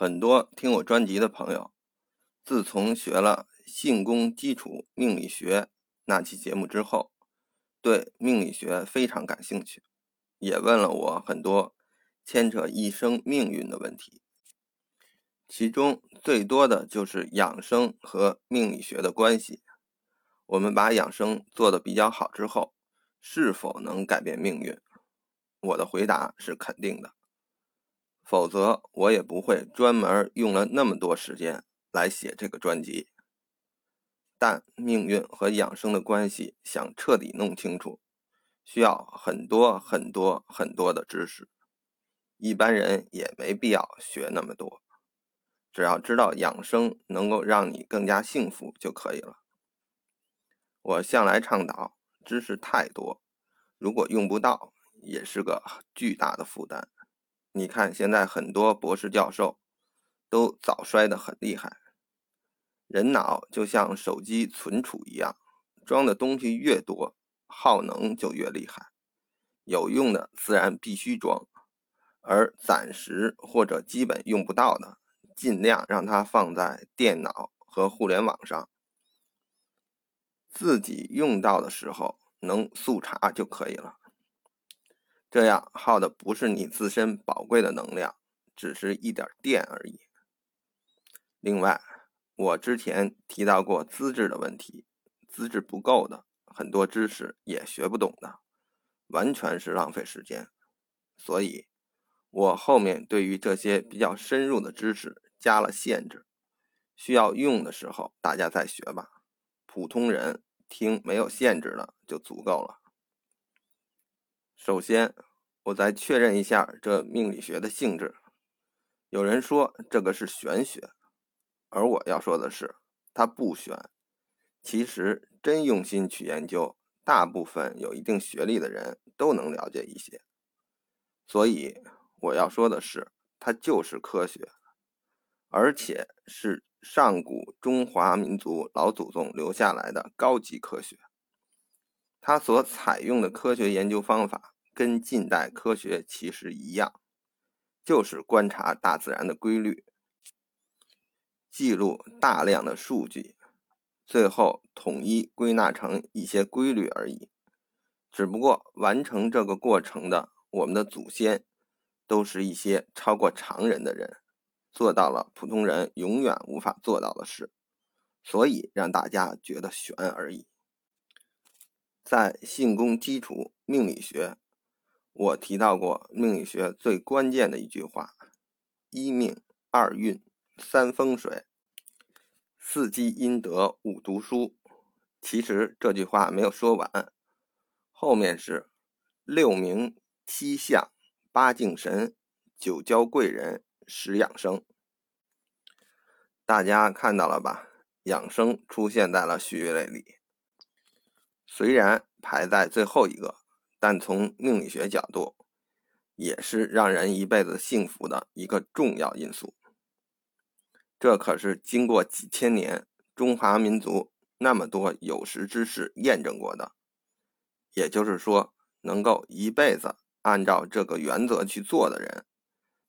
很多听我专辑的朋友，自从学了性功基础命理学那期节目之后，对命理学非常感兴趣，也问了我很多牵扯一生命运的问题。其中最多的就是养生和命理学的关系。我们把养生做得比较好之后，是否能改变命运？我的回答是肯定的。否则，我也不会专门用了那么多时间来写这个专辑。但命运和养生的关系想彻底弄清楚，需要很多很多很多的知识，一般人也没必要学那么多，只要知道养生能够让你更加幸福就可以了。我向来倡导，知识太多，如果用不到，也是个巨大的负担。你看，现在很多博士教授都早衰得很厉害。人脑就像手机存储一样，装的东西越多，耗能就越厉害。有用的自然必须装，而暂时或者基本用不到的，尽量让它放在电脑和互联网上，自己用到的时候能速查就可以了。这样耗的不是你自身宝贵的能量，只是一点电而已。另外，我之前提到过资质的问题，资质不够的，很多知识也学不懂的，完全是浪费时间。所以，我后面对于这些比较深入的知识加了限制，需要用的时候大家再学吧。普通人听没有限制的就足够了。首先，我再确认一下这命理学的性质。有人说这个是玄学，而我要说的是，它不玄。其实真用心去研究，大部分有一定学历的人都能了解一些。所以我要说的是，它就是科学，而且是上古中华民族老祖宗留下来的高级科学。他所采用的科学研究方法跟近代科学其实一样，就是观察大自然的规律，记录大量的数据，最后统一归纳成一些规律而已。只不过完成这个过程的我们的祖先，都是一些超过常人的人，做到了普通人永远无法做到的事，所以让大家觉得悬而已。在性功基础命理学，我提到过命理学最关键的一句话：一命、二运、三风水、四积阴德、五读书。其实这句话没有说完，后面是六名、七相、八敬神、九交贵人、十养生。大家看到了吧？养生出现在了序列里。虽然排在最后一个，但从命理学角度，也是让人一辈子幸福的一个重要因素。这可是经过几千年中华民族那么多有识之士验证过的。也就是说，能够一辈子按照这个原则去做的人，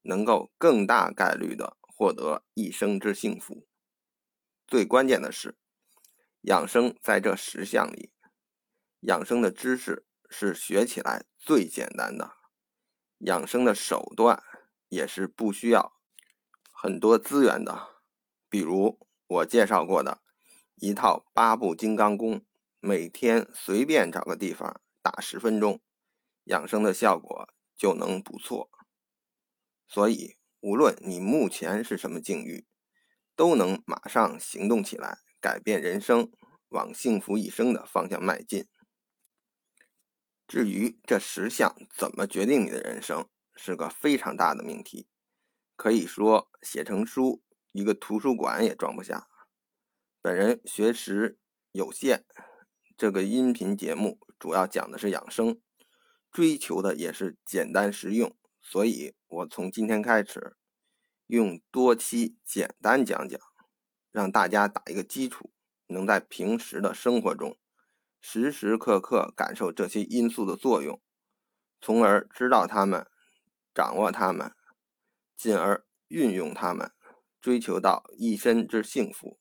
能够更大概率的获得一生之幸福。最关键的是，养生在这十项里。养生的知识是学起来最简单的，养生的手段也是不需要很多资源的。比如我介绍过的一套八步金刚功，每天随便找个地方打十分钟，养生的效果就能不错。所以，无论你目前是什么境遇，都能马上行动起来，改变人生，往幸福一生的方向迈进。至于这十项怎么决定你的人生，是个非常大的命题，可以说写成书，一个图书馆也装不下。本人学识有限，这个音频节目主要讲的是养生，追求的也是简单实用，所以我从今天开始，用多期简单讲讲，让大家打一个基础，能在平时的生活中。时时刻刻感受这些因素的作用，从而知道它们，掌握它们，进而运用它们。追求到一身之幸福。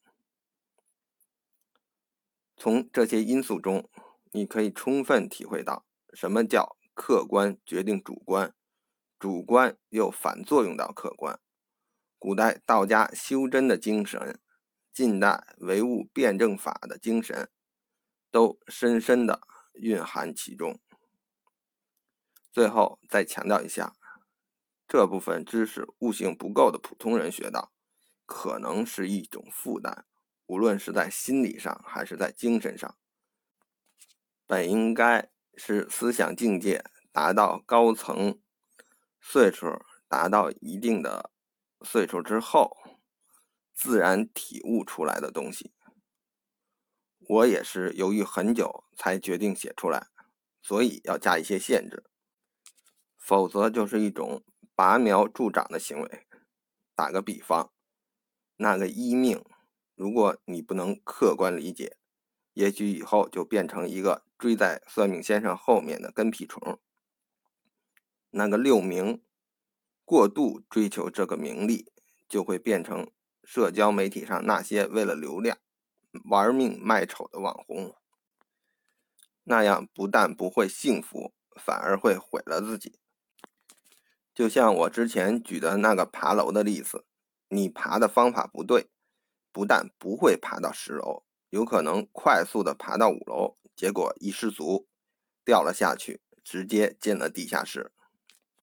从这些因素中，你可以充分体会到什么叫客观决定主观，主观又反作用到客观。古代道家修真的精神，近代唯物辩证法的精神，都深深的蕴含其中。最后再强调一下，这部分知识悟性不够的普通人学到，可能是一种负担，无论是在心理上还是在精神上。本应该是思想境界达到高层，岁数达到一定的。岁数之后，自然体悟出来的东西，我也是犹豫很久才决定写出来，所以要加一些限制，否则就是一种拔苗助长的行为。打个比方，那个一命，如果你不能客观理解，也许以后就变成一个追在算命先生后面的跟屁虫。那个六名。过度追求这个名利，就会变成社交媒体上那些为了流量玩命卖丑的网红。那样不但不会幸福，反而会毁了自己。就像我之前举的那个爬楼的例子，你爬的方法不对，不但不会爬到十楼，有可能快速的爬到五楼，结果一失足掉了下去，直接进了地下室。